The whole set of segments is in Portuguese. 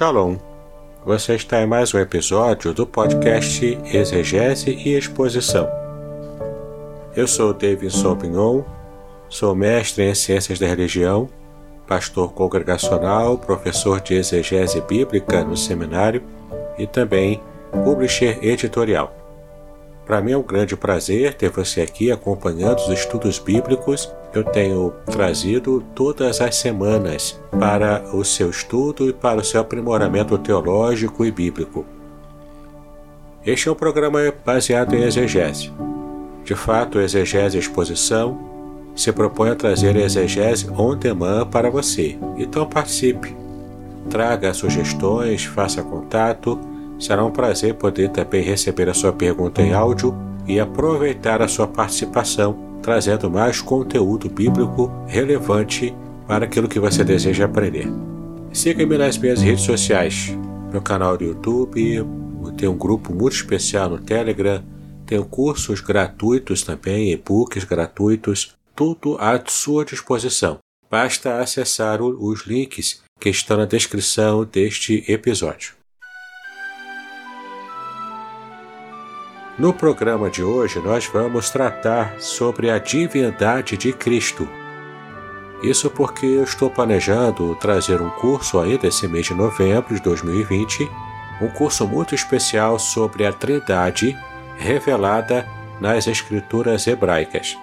Shalom. Você está em mais um episódio do podcast Exegese e Exposição. Eu sou David Sauvignon, sou mestre em Ciências da Religião, pastor congregacional, professor de exegese bíblica no seminário e também publisher editorial. Para mim é um grande prazer ter você aqui acompanhando os estudos bíblicos que eu tenho trazido todas as semanas para o seu estudo e para o seu aprimoramento teológico e bíblico. Este é um programa baseado em exegese. De fato, Exegese Exposição se propõe a trazer exegese on demand para você. Então participe. Traga sugestões, faça contato Será um prazer poder também receber a sua pergunta em áudio e aproveitar a sua participação, trazendo mais conteúdo bíblico relevante para aquilo que você deseja aprender. Siga-me nas minhas redes sociais, meu canal do YouTube, tem um grupo muito especial no Telegram, tenho cursos gratuitos também, e-books gratuitos, tudo à sua disposição. Basta acessar os links que estão na descrição deste episódio. No programa de hoje, nós vamos tratar sobre a divindade de Cristo. Isso porque eu estou planejando trazer um curso ainda esse mês de novembro de 2020, um curso muito especial sobre a Trindade revelada nas Escrituras hebraicas.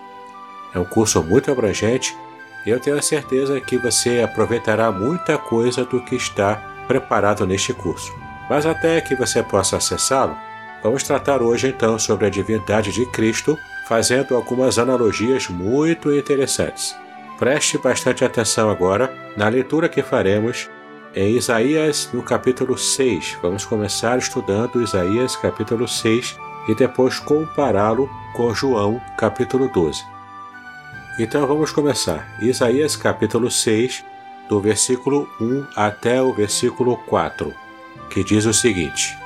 É um curso muito abrangente e eu tenho a certeza que você aproveitará muita coisa do que está preparado neste curso. Mas até que você possa acessá-lo, Vamos tratar hoje então sobre a divindade de Cristo, fazendo algumas analogias muito interessantes. Preste bastante atenção agora na leitura que faremos em Isaías no capítulo 6. Vamos começar estudando Isaías capítulo 6 e depois compará-lo com João capítulo 12. Então vamos começar. Isaías capítulo 6, do versículo 1 até o versículo 4, que diz o seguinte: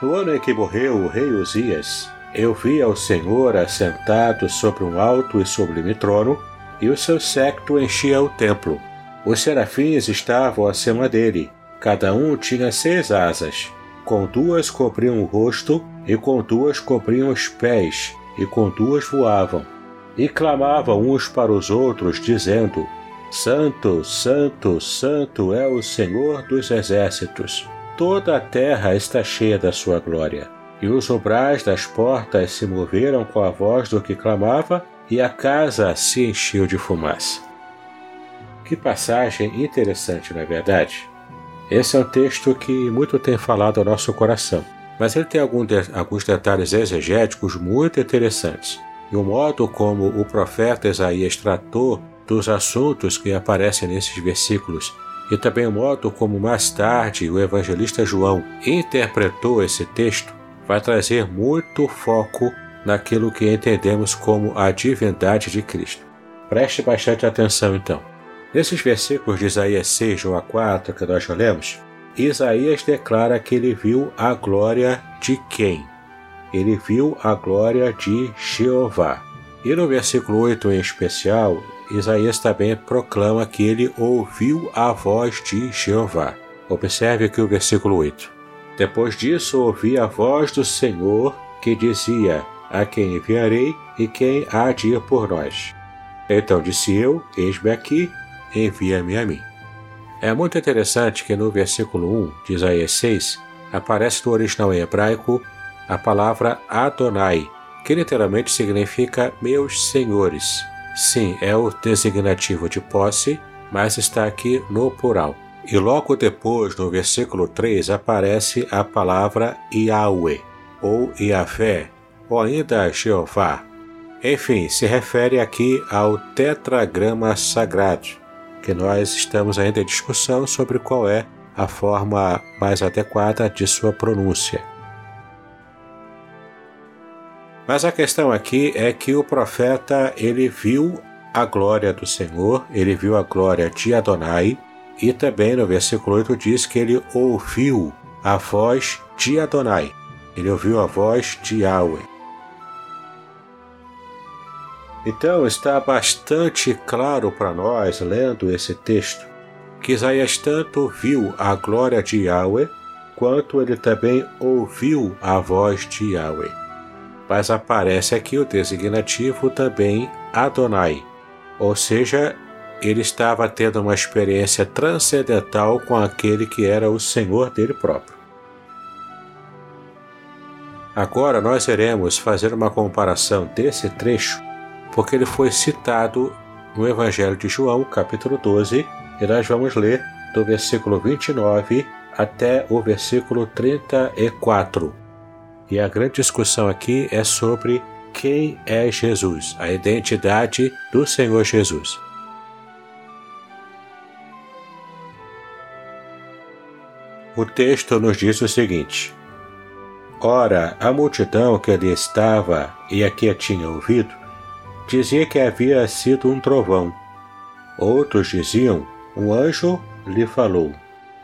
no ano em que morreu o rei Uzias, eu vi ao Senhor assentado sobre um alto e sublime trono, e o seu séquito enchia o templo. Os serafins estavam acima dele, cada um tinha seis asas. Com duas cobriam o rosto, e com duas cobriam os pés, e com duas voavam. E clamavam uns para os outros, dizendo: Santo, Santo, Santo é o Senhor dos exércitos toda a terra está cheia da sua glória. E os obrais das portas se moveram com a voz do que clamava, e a casa se encheu de fumaça. Que passagem interessante, não é verdade? Esse é um texto que muito tem falado ao nosso coração, mas ele tem alguns detalhes exegéticos muito interessantes. E o modo como o profeta Isaías tratou dos assuntos que aparecem nesses versículos e também o modo como mais tarde o evangelista João interpretou esse texto vai trazer muito foco naquilo que entendemos como a divindade de Cristo. Preste bastante atenção então. Nesses versículos de Isaías 6 1 a 4 que nós já lemos, Isaías declara que ele viu a glória de quem? Ele viu a glória de Jeová. E no versículo 8 em especial, Isaías também proclama que ele ouviu a voz de Jeová. Observe aqui o versículo 8. Depois disso, ouvi a voz do Senhor que dizia: A quem enviarei e quem há de ir por nós? Então disse eu: Eis-me aqui, envia-me a mim. É muito interessante que no versículo 1 de Isaías 6 aparece no original em hebraico a palavra Adonai, que literalmente significa meus senhores. Sim, é o designativo de posse, mas está aqui no plural. E logo depois, no versículo 3, aparece a palavra Yahweh, ou Yahvé, ou ainda Jeová. Enfim, se refere aqui ao tetragrama sagrado, que nós estamos ainda em discussão sobre qual é a forma mais adequada de sua pronúncia. Mas a questão aqui é que o profeta ele viu a glória do Senhor, ele viu a glória de Adonai, e também no versículo 8 diz que ele ouviu a voz de Adonai. Ele ouviu a voz de Yahweh. Então está bastante claro para nós, lendo esse texto, que Isaías tanto viu a glória de Yahweh, quanto ele também ouviu a voz de Yahweh. Mas aparece aqui o designativo também Adonai, ou seja, ele estava tendo uma experiência transcendental com aquele que era o Senhor dele próprio. Agora nós iremos fazer uma comparação desse trecho, porque ele foi citado no Evangelho de João, capítulo 12, e nós vamos ler do versículo 29 até o versículo 34. E a grande discussão aqui é sobre quem é Jesus, a identidade do Senhor Jesus. O texto nos diz o seguinte: Ora, a multidão que ali estava e a que tinha ouvido, dizia que havia sido um trovão. Outros diziam: Um anjo lhe falou.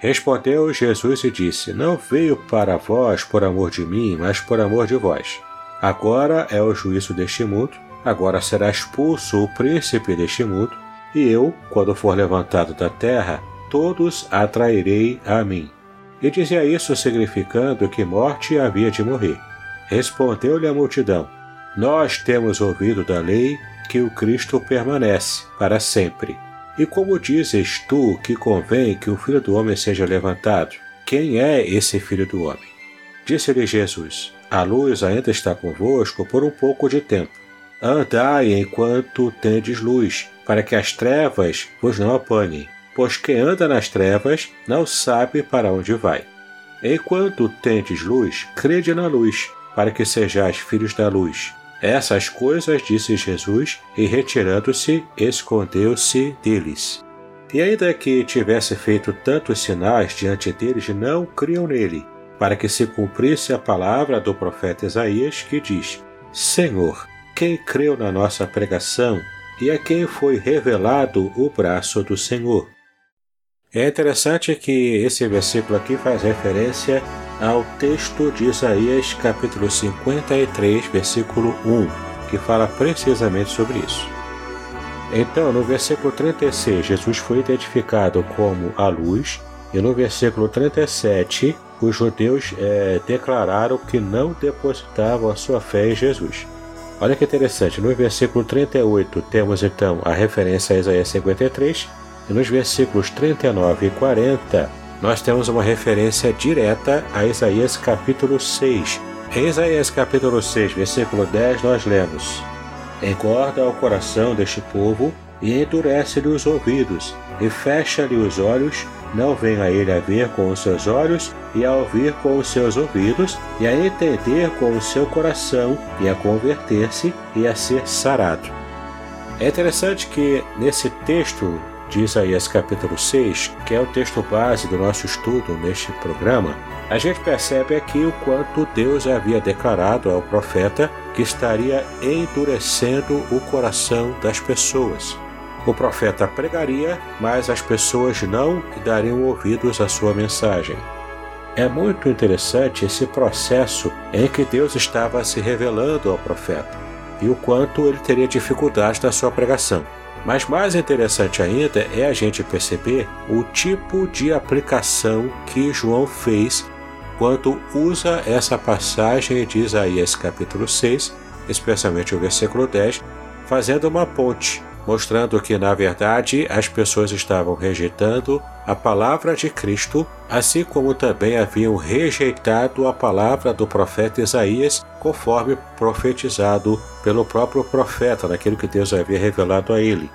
Respondeu Jesus e disse: Não veio para vós por amor de mim, mas por amor de vós. Agora é o juízo deste mundo, agora será expulso o príncipe deste mundo, e eu, quando for levantado da terra, todos atrairei a mim. E dizia isso significando que morte havia de morrer. Respondeu-lhe a multidão: Nós temos ouvido da lei que o Cristo permanece para sempre. E como dizes tu que convém que o Filho do Homem seja levantado? Quem é esse Filho do Homem? Disse-lhe Jesus: A luz ainda está convosco por um pouco de tempo. Andai enquanto tendes luz, para que as trevas vos não apanhem pois quem anda nas trevas não sabe para onde vai. Enquanto tendes luz, crede na luz, para que sejais filhos da luz. Essas coisas disse Jesus, e retirando-se, escondeu-se deles. E ainda que tivesse feito tantos sinais diante deles, não criam nele, para que se cumprisse a palavra do profeta Isaías, que diz: Senhor, quem creu na nossa pregação e a quem foi revelado o braço do Senhor? É interessante que esse versículo aqui faz referência ao texto de Isaías, capítulo 53, versículo 1, que fala precisamente sobre isso. Então, no versículo 36, Jesus foi identificado como a luz, e no versículo 37, os judeus é, declararam que não depositavam a sua fé em Jesus. Olha que interessante, no versículo 38 temos então a referência a Isaías 53, e nos versículos 39 e 40, nós temos uma referência direta a Isaías capítulo 6. Em Isaías capítulo 6, versículo 10, nós lemos: Engorda o coração deste povo e endurece-lhe os ouvidos, e fecha-lhe os olhos, não vem a ele a ver com os seus olhos, e a ouvir com os seus ouvidos, e a entender com o seu coração, e a converter-se, e a ser sarado. É interessante que nesse texto de Isaías capítulo 6, que é o texto base do nosso estudo neste programa, a gente percebe aqui o quanto Deus havia declarado ao profeta que estaria endurecendo o coração das pessoas. O profeta pregaria, mas as pessoas não dariam ouvidos à sua mensagem. É muito interessante esse processo em que Deus estava se revelando ao profeta e o quanto ele teria dificuldade na sua pregação. Mas mais interessante ainda é a gente perceber o tipo de aplicação que João fez quando usa essa passagem de Isaías capítulo 6, especialmente o versículo 10, fazendo uma ponte, mostrando que na verdade as pessoas estavam rejeitando a palavra de Cristo, assim como também haviam rejeitado a palavra do profeta Isaías, conforme profetizado pelo próprio profeta, naquilo que Deus havia revelado a ele.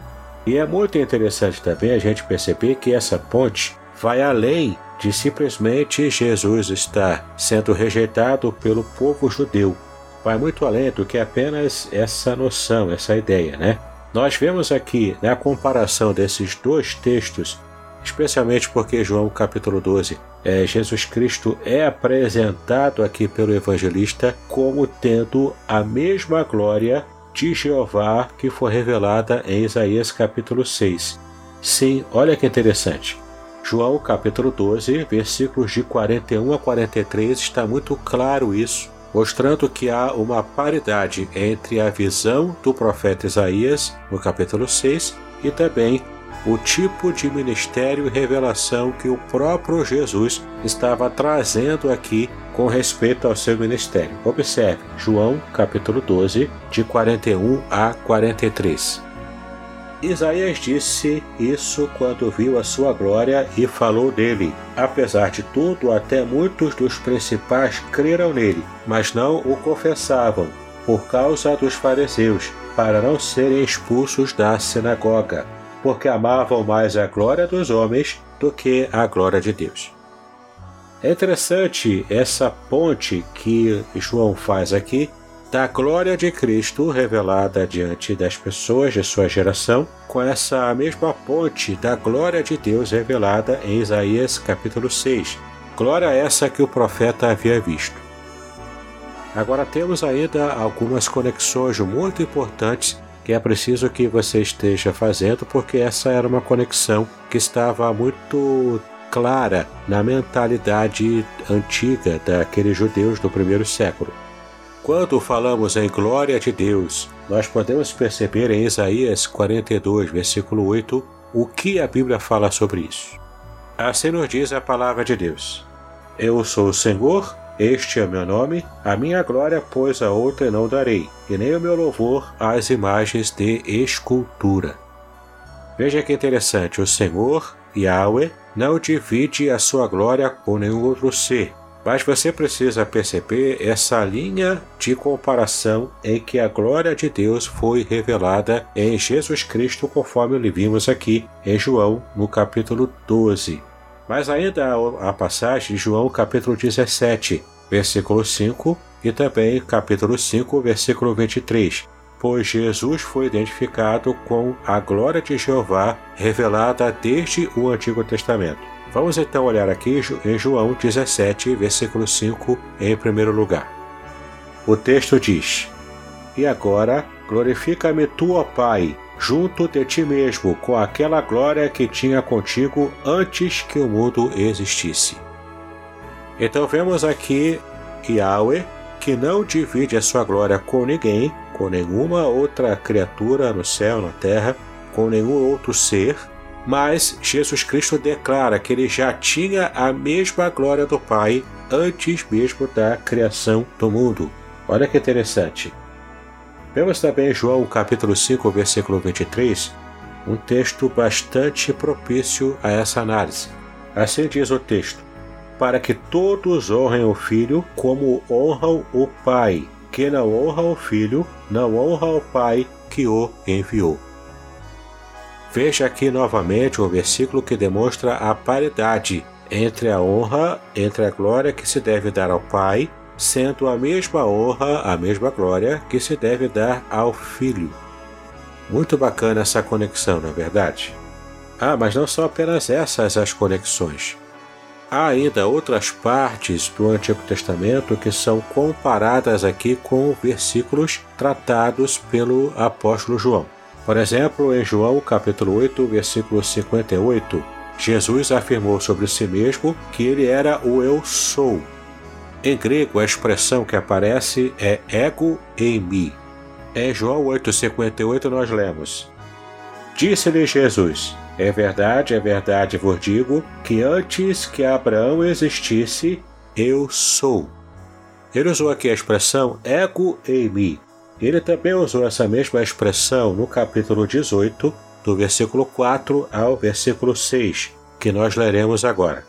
E é muito interessante também a gente perceber que essa ponte vai além de simplesmente Jesus estar sendo rejeitado pelo povo judeu. Vai muito além do que apenas essa noção, essa ideia, né? Nós vemos aqui na comparação desses dois textos, especialmente porque João capítulo 12, é, Jesus Cristo é apresentado aqui pelo evangelista como tendo a mesma glória de Jeová que foi revelada em Isaías capítulo 6. Sim, olha que interessante. João capítulo 12, versículos de 41 a 43 está muito claro isso, mostrando que há uma paridade entre a visão do profeta Isaías no capítulo 6 e também o tipo de ministério e revelação que o próprio Jesus estava trazendo aqui com respeito ao seu ministério. Observe, João capítulo 12, de 41 a 43. Isaías disse isso quando viu a sua glória e falou dele. Apesar de tudo, até muitos dos principais creram nele, mas não o confessavam, por causa dos fariseus, para não serem expulsos da sinagoga, porque amavam mais a glória dos homens do que a glória de Deus. É interessante essa ponte que João faz aqui da glória de Cristo revelada diante das pessoas de sua geração, com essa mesma ponte da glória de Deus revelada em Isaías capítulo 6. Glória essa que o profeta havia visto. Agora temos ainda algumas conexões muito importantes que é preciso que você esteja fazendo, porque essa era uma conexão que estava muito clara na mentalidade antiga daqueles judeus do primeiro século. Quando falamos em glória de Deus, nós podemos perceber em Isaías 42, versículo 8, o que a Bíblia fala sobre isso. Assim nos diz a palavra de Deus: Eu sou o Senhor, este é meu nome, a minha glória, pois a outra não darei, e nem o meu louvor às imagens de escultura. Veja que interessante, o Senhor, Yahweh, não divide a sua glória com nenhum outro ser, mas você precisa perceber essa linha de comparação em que a glória de Deus foi revelada em Jesus Cristo, conforme vimos aqui em João, no capítulo 12. Mas ainda a passagem de João, capítulo 17, versículo 5, e também capítulo 5, versículo 23, pois Jesus foi identificado com a glória de Jeová revelada desde o Antigo Testamento. Vamos então olhar aqui em João 17, versículo 5, em primeiro lugar. O texto diz: E agora glorifica-me tu, ó Pai, junto de ti mesmo, com aquela glória que tinha contigo antes que o mundo existisse. Então vemos aqui Yahweh, que não divide a sua glória com ninguém, com nenhuma outra criatura no céu, na terra, com nenhum outro ser, mas Jesus Cristo declara que ele já tinha a mesma glória do Pai antes mesmo da criação do mundo. Olha que interessante. Vemos também João capítulo 5, versículo 23, um texto bastante propício a essa análise. Assim diz o texto: Para que todos honrem o Filho como honram o Pai. Que não honra o Filho, não honra o Pai que o enviou. Veja aqui novamente um versículo que demonstra a paridade entre a honra, entre a glória que se deve dar ao Pai, sendo a mesma honra, a mesma glória que se deve dar ao Filho. Muito bacana essa conexão, não é verdade? Ah, mas não são apenas essas as conexões. Há ainda outras partes do Antigo Testamento que são comparadas aqui com versículos tratados pelo apóstolo João. Por exemplo, em João capítulo 8, versículo 58, Jesus afirmou sobre si mesmo que ele era o eu sou. Em grego, a expressão que aparece é ego em mim. Em João 8,58 nós lemos: Disse-lhe Jesus: É verdade, é verdade vos digo, que antes que Abraão existisse, eu sou. Ele usou aqui a expressão ego em mim, ele também usou essa mesma expressão no capítulo 18, do versículo 4 ao versículo 6, que nós leremos agora.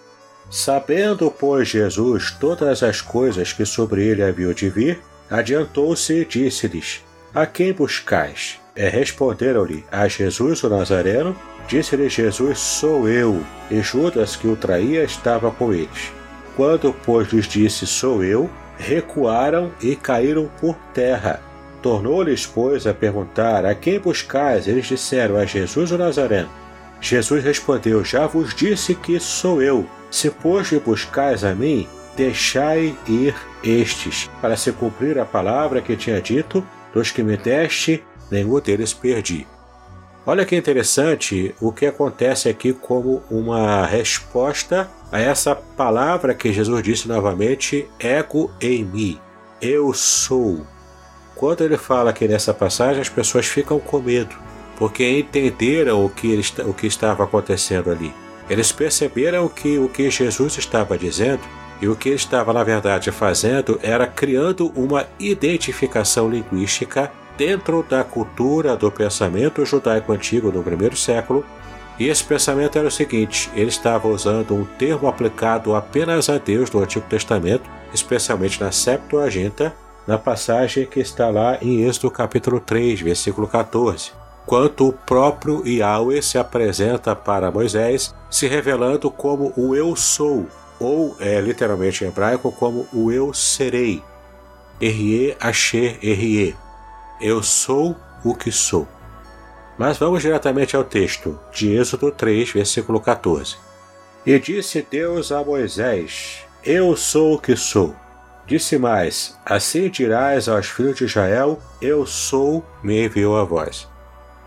Sabendo, pois, Jesus todas as coisas que sobre ele haviam de vir, adiantou-se e disse-lhes: A quem buscais? E responderam-lhe: A Jesus o Nazareno. Disse-lhe Jesus: Sou eu. E Judas, que o traía, estava com eles. Quando, pois, lhes disse: Sou eu, recuaram e caíram por terra Tornou-lhes, pois, a perguntar: A quem buscais? Eles disseram: A Jesus o Nazareno. Jesus respondeu: Já vos disse que sou eu. Se, pois, me buscais a mim, deixai ir estes, para se cumprir a palavra que tinha dito: Dos que me deste, nenhum deles perdi. Olha que interessante o que acontece aqui como uma resposta a essa palavra que Jesus disse novamente: ego em mim. Eu sou. Quando ele fala aqui nessa passagem, as pessoas ficam com medo, porque entenderam o que, ele, o que estava acontecendo ali. Eles perceberam que o que Jesus estava dizendo e o que ele estava, na verdade, fazendo era criando uma identificação linguística dentro da cultura do pensamento judaico antigo no primeiro século. E esse pensamento era o seguinte: ele estava usando um termo aplicado apenas a Deus no Antigo Testamento, especialmente na Septuaginta, na passagem que está lá em Êxodo capítulo 3, versículo 14 quanto o próprio Yahweh se apresenta para Moisés, se revelando como o Eu Sou, ou é literalmente em hebraico como o Eu Serei. Erie Asher Erie. Eu sou o que sou. Mas vamos diretamente ao texto, de Êxodo 3, versículo 14. E disse Deus a Moisés: Eu sou o que sou. Disse mais: Assim dirás aos filhos de Israel: Eu sou, me enviou a voz.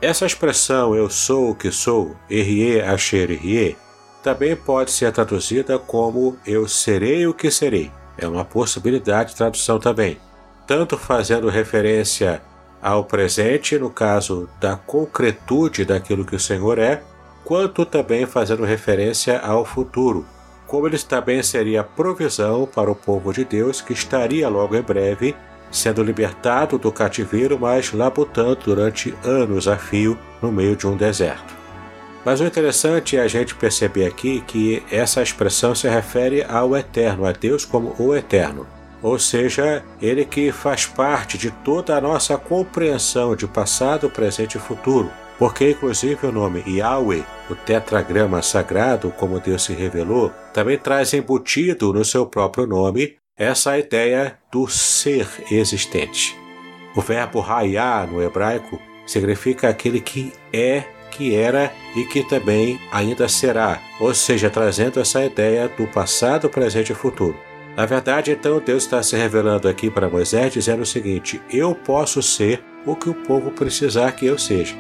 Essa expressão eu sou o que sou, Erie Asher Erie, também pode ser traduzida como eu serei o que serei. É uma possibilidade de tradução também, tanto fazendo referência ao presente, no caso da concretude daquilo que o Senhor é, quanto também fazendo referência ao futuro, como ele também seria provisão para o povo de Deus que estaria logo em breve sendo libertado do cativeiro, mas labutando durante anos a fio no meio de um deserto. Mas o interessante é a gente perceber aqui que essa expressão se refere ao Eterno, a Deus como o Eterno. Ou seja, ele que faz parte de toda a nossa compreensão de passado, presente e futuro. Porque, inclusive, o nome Yahweh, o tetragrama sagrado, como Deus se revelou, também traz embutido no seu próprio nome essa ideia do ser existente. O verbo raiar no hebraico significa aquele que é, que era e que também ainda será, ou seja, trazendo essa ideia do passado, presente e futuro. Na verdade, então, Deus está se revelando aqui para Moisés dizendo o seguinte: Eu posso ser o que o povo precisar que eu seja.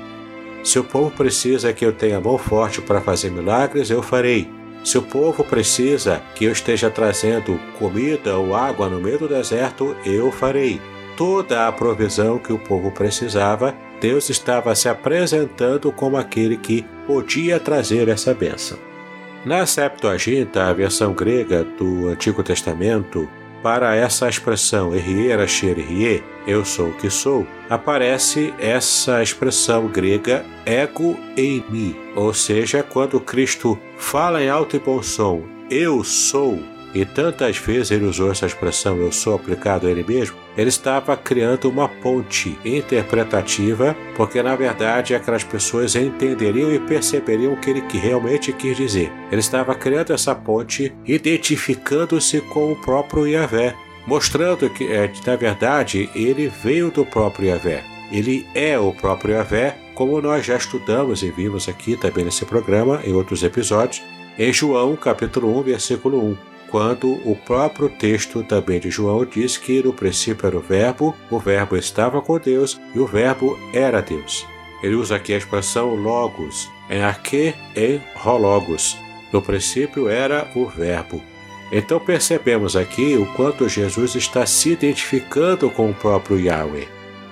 Se o povo precisa que eu tenha mão forte para fazer milagres, eu farei. Se o povo precisa que eu esteja trazendo comida ou água no meio do deserto, eu farei. Toda a provisão que o povo precisava, Deus estava se apresentando como aquele que podia trazer essa bênção. Na Septuaginta, a versão grega do Antigo Testamento, para essa expressão erriera xerie, eu sou o que sou, aparece essa expressão grega ego em mim, ou seja, quando Cristo fala em alto e bom som, eu sou, e tantas vezes ele usou essa expressão eu sou aplicado a ele mesmo, ele estava criando uma ponte interpretativa, porque na verdade aquelas pessoas entenderiam e perceberiam o que ele realmente quis dizer. Ele estava criando essa ponte, identificando-se com o próprio Yahvé, mostrando que, é, na verdade, ele veio do próprio Yahvé. Ele é o próprio Yahvé, como nós já estudamos e vimos aqui também nesse programa, em outros episódios, em João capítulo 1, versículo 1 quando o próprio texto também de João diz que no princípio era o Verbo, o Verbo estava com Deus e o Verbo era Deus. Ele usa aqui a expressão logos, em arque e rologos. No princípio era o Verbo. Então percebemos aqui o quanto Jesus está se identificando com o próprio Yahweh.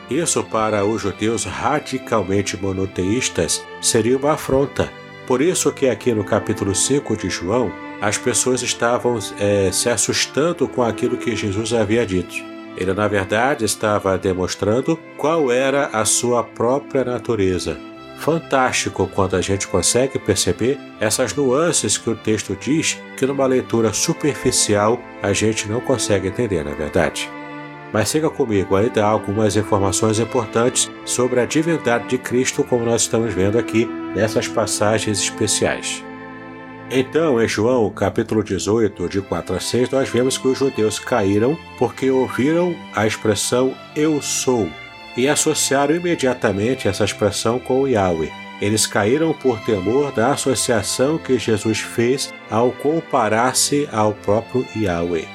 Isso para os judeus radicalmente monoteístas seria uma afronta. Por isso que aqui no capítulo 5 de João, as pessoas estavam é, se assustando com aquilo que Jesus havia dito. Ele, na verdade, estava demonstrando qual era a sua própria natureza. Fantástico quando a gente consegue perceber essas nuances que o texto diz que, numa leitura superficial, a gente não consegue entender, na é verdade. Mas siga comigo, ainda há algumas informações importantes sobre a divindade de Cristo, como nós estamos vendo aqui nessas passagens especiais. Então, em João capítulo 18, de 4 a 6, nós vemos que os judeus caíram porque ouviram a expressão eu sou e associaram imediatamente essa expressão com Yahweh. Eles caíram por temor da associação que Jesus fez ao comparar-se ao próprio Yahweh.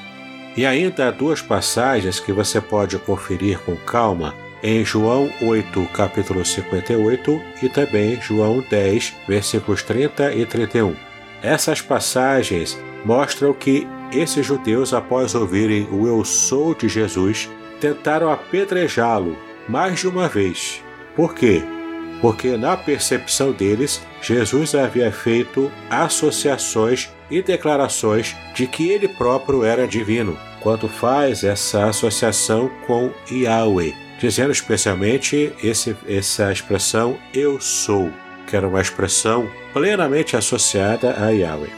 E ainda há duas passagens que você pode conferir com calma em João 8, capítulo 58 e também João 10, versículos 30 e 31. Essas passagens mostram que esses judeus, após ouvirem o Eu Sou de Jesus, tentaram apedrejá-lo mais de uma vez. Por quê? porque na percepção deles, Jesus havia feito associações e declarações de que ele próprio era divino, quando faz essa associação com Yahweh, dizendo especialmente esse, essa expressão eu sou, que era uma expressão plenamente associada a Yahweh.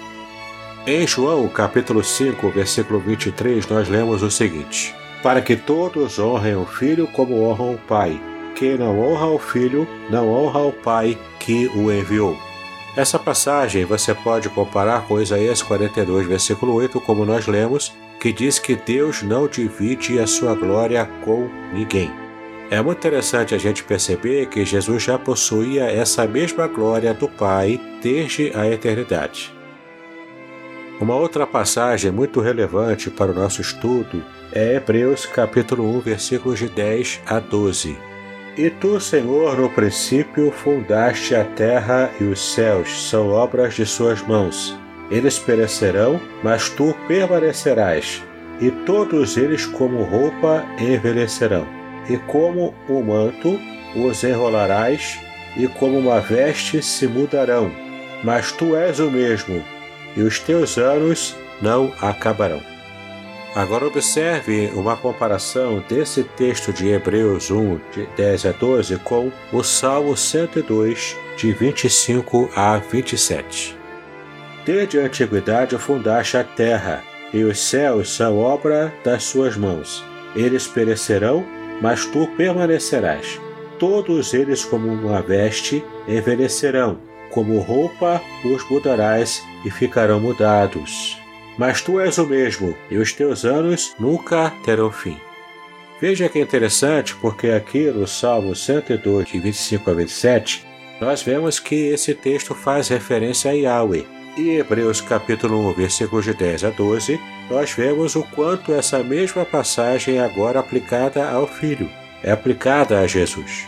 Em João, capítulo 5, versículo 23, nós lemos o seguinte: Para que todos honrem o Filho como honram o Pai. Quem não honra o Filho, não honra o Pai que o enviou. Essa passagem você pode comparar com Isaías 42, versículo 8, como nós lemos, que diz que Deus não divide a sua glória com ninguém. É muito interessante a gente perceber que Jesus já possuía essa mesma glória do Pai desde a eternidade. Uma outra passagem muito relevante para o nosso estudo é Hebreus capítulo 1, versículos de 10 a 12. E tu, Senhor, no princípio fundaste a terra e os céus, são obras de suas mãos. Eles perecerão, mas tu permanecerás, e todos eles como roupa envelhecerão. E como o manto os enrolarás, e como uma veste se mudarão. Mas tu és o mesmo, e os teus anos não acabarão. Agora observe uma comparação desse texto de Hebreus 1, de 10 a 12, com o Salmo 102, de 25 a 27. Desde a antiguidade fundaste a terra, e os céus são obra das suas mãos. Eles perecerão, mas tu permanecerás. Todos eles, como uma veste, envelhecerão, como roupa os mudarás e ficarão mudados. Mas tu és o mesmo, e os teus anos nunca terão fim. Veja que interessante, porque aqui no Salmo 102, de 25 a 27, nós vemos que esse texto faz referência a Yahweh. E Hebreus capítulo 1, versículos de 10 a 12, nós vemos o quanto essa mesma passagem é agora aplicada ao Filho, é aplicada a Jesus.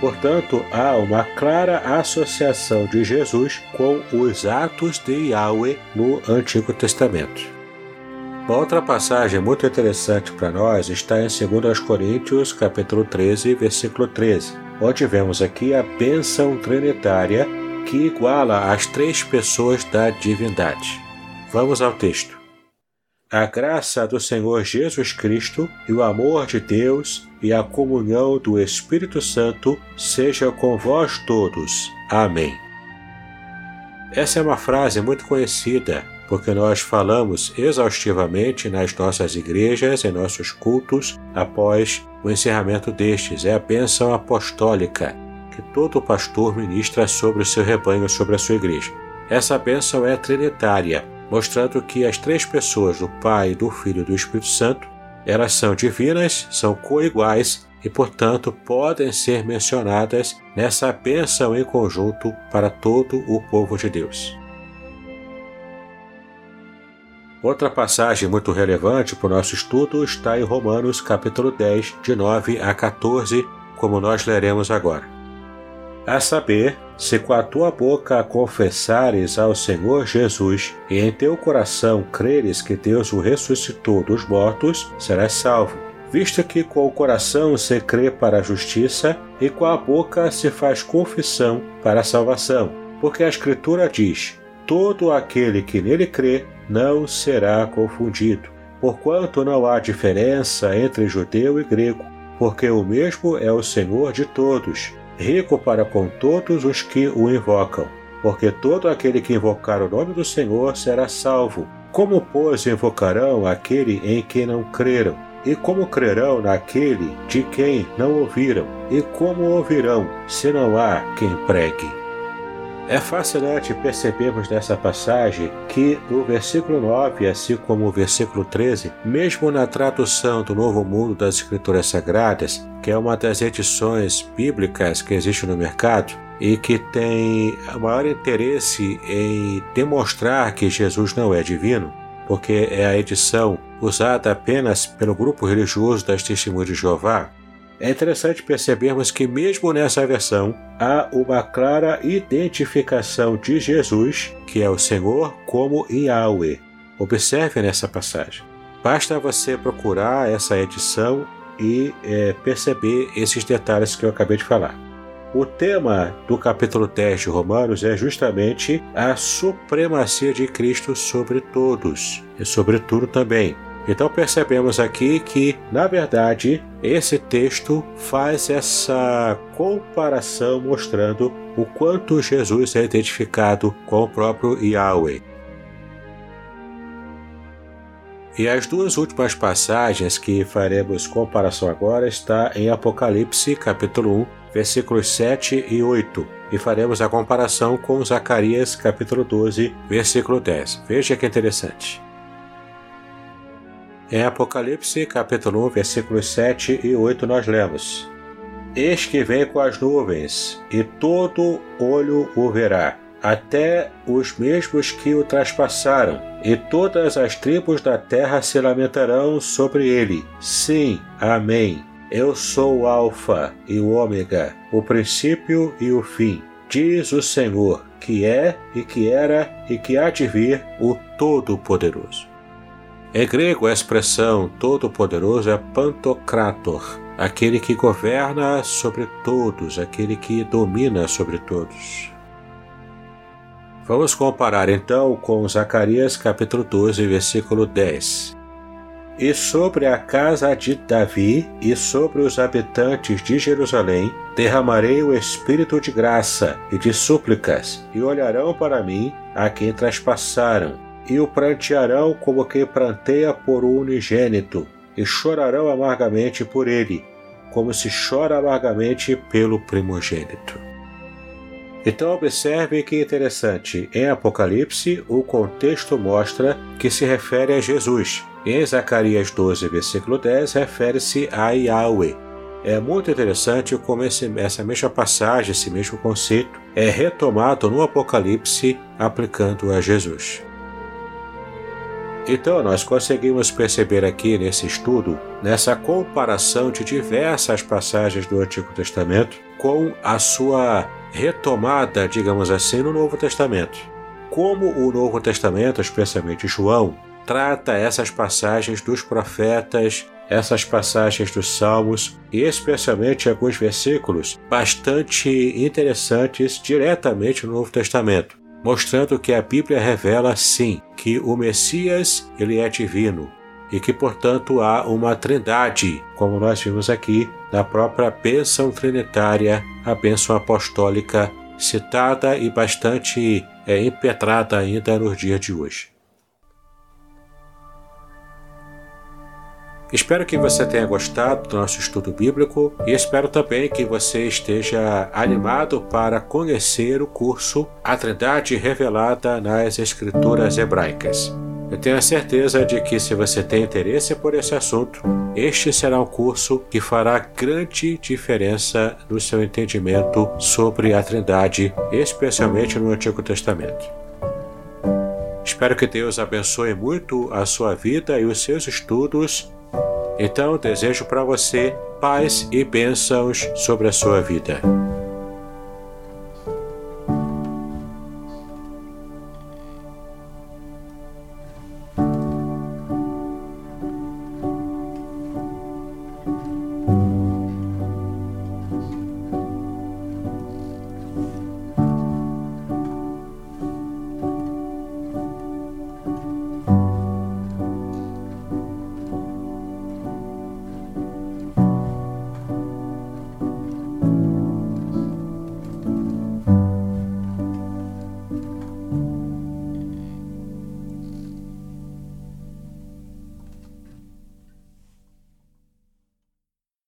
Portanto, há uma clara associação de Jesus com os atos de Yahweh no Antigo Testamento. Uma outra passagem muito interessante para nós está em 2 Coríntios, capítulo 13, versículo 13, onde vemos aqui a bênção trinitária que iguala as três pessoas da divindade. Vamos ao texto. A graça do Senhor Jesus Cristo e o amor de Deus e a comunhão do Espírito Santo seja com vós todos. Amém. Essa é uma frase muito conhecida, porque nós falamos exaustivamente nas nossas igrejas, em nossos cultos, após o encerramento destes. É a bênção apostólica que todo pastor ministra sobre o seu rebanho, sobre a sua igreja. Essa bênção é trinitária mostrando que as três pessoas do Pai, do Filho e do Espírito Santo, elas são divinas, são coiguais e, portanto, podem ser mencionadas nessa bênção em conjunto para todo o povo de Deus. Outra passagem muito relevante para o nosso estudo está em Romanos capítulo 10, de 9 a 14, como nós leremos agora a saber, se com a tua boca confessares ao Senhor Jesus e em teu coração creres que Deus o ressuscitou dos mortos, serás salvo. Visto que com o coração se crê para a justiça e com a boca se faz confissão para a salvação. Porque a Escritura diz: Todo aquele que nele crê não será confundido. Porquanto não há diferença entre judeu e grego, porque o mesmo é o Senhor de todos rico para com todos os que o invocam, porque todo aquele que invocar o nome do Senhor será salvo. Como, pois, invocarão aquele em quem não creram? E como crerão naquele de quem não ouviram? E como ouvirão, se não há quem pregue? É fascinante percebermos nessa passagem que o versículo 9, assim como o versículo 13, mesmo na tradução do Novo Mundo das Escrituras Sagradas, que é uma das edições bíblicas que existe no mercado e que tem maior interesse em demonstrar que Jesus não é divino, porque é a edição usada apenas pelo grupo religioso das Testemunhas de Jeová, é interessante percebermos que, mesmo nessa versão, há uma clara identificação de Jesus, que é o Senhor, como Yahweh. Observe nessa passagem. Basta você procurar essa edição e é, perceber esses detalhes que eu acabei de falar. O tema do capítulo 10 de Romanos é justamente a supremacia de Cristo sobre todos e sobre tudo também. Então percebemos aqui que, na verdade, esse texto faz essa comparação mostrando o quanto Jesus é identificado com o próprio Yahweh. E as duas últimas passagens que faremos comparação agora está em Apocalipse, capítulo 1, versículos 7 e 8, e faremos a comparação com Zacarias, capítulo 12, versículo 10. Veja que interessante. Em Apocalipse, capítulo 1, versículos 7 e 8, nós lemos: Eis que vem com as nuvens, e todo olho o verá, até os mesmos que o traspassaram, e todas as tribos da terra se lamentarão sobre ele. Sim, amém. Eu sou o Alfa e o Ômega, o princípio e o fim, diz o Senhor, que é e que era e que há de vir o Todo-Poderoso. Em grego, a expressão todo-poderoso é pantocrator, aquele que governa sobre todos, aquele que domina sobre todos. Vamos comparar então com Zacarias capítulo 12, versículo 10. E sobre a casa de Davi e sobre os habitantes de Jerusalém derramarei o espírito de graça e de súplicas, e olharão para mim a quem traspassaram e o prantearão como quem pranteia por um unigênito, e chorarão amargamente por ele, como se chora amargamente pelo primogênito. Então observe que interessante, em Apocalipse o contexto mostra que se refere a Jesus. Em Zacarias 12, versículo 10, refere-se a Yahweh. É muito interessante como esse, essa mesma passagem, esse mesmo conceito, é retomado no Apocalipse aplicando a Jesus. Então, nós conseguimos perceber aqui nesse estudo, nessa comparação de diversas passagens do Antigo Testamento com a sua retomada, digamos assim, no Novo Testamento. Como o Novo Testamento, especialmente João, trata essas passagens dos profetas, essas passagens dos Salmos e especialmente alguns versículos bastante interessantes diretamente no Novo Testamento mostrando que a Bíblia revela sim que o Messias ele é divino e que portanto há uma trindade, como nós vimos aqui na própria bênção trinitária, a bênção apostólica citada e bastante é, impetrada ainda nos dias de hoje. Espero que você tenha gostado do nosso estudo bíblico e espero também que você esteja animado para conhecer o curso A Trindade Revelada nas Escrituras Hebraicas. Eu tenho a certeza de que, se você tem interesse por esse assunto, este será um curso que fará grande diferença no seu entendimento sobre a Trindade, especialmente no Antigo Testamento. Espero que Deus abençoe muito a sua vida e os seus estudos então desejo para você paz e bênçãos sobre a sua vida.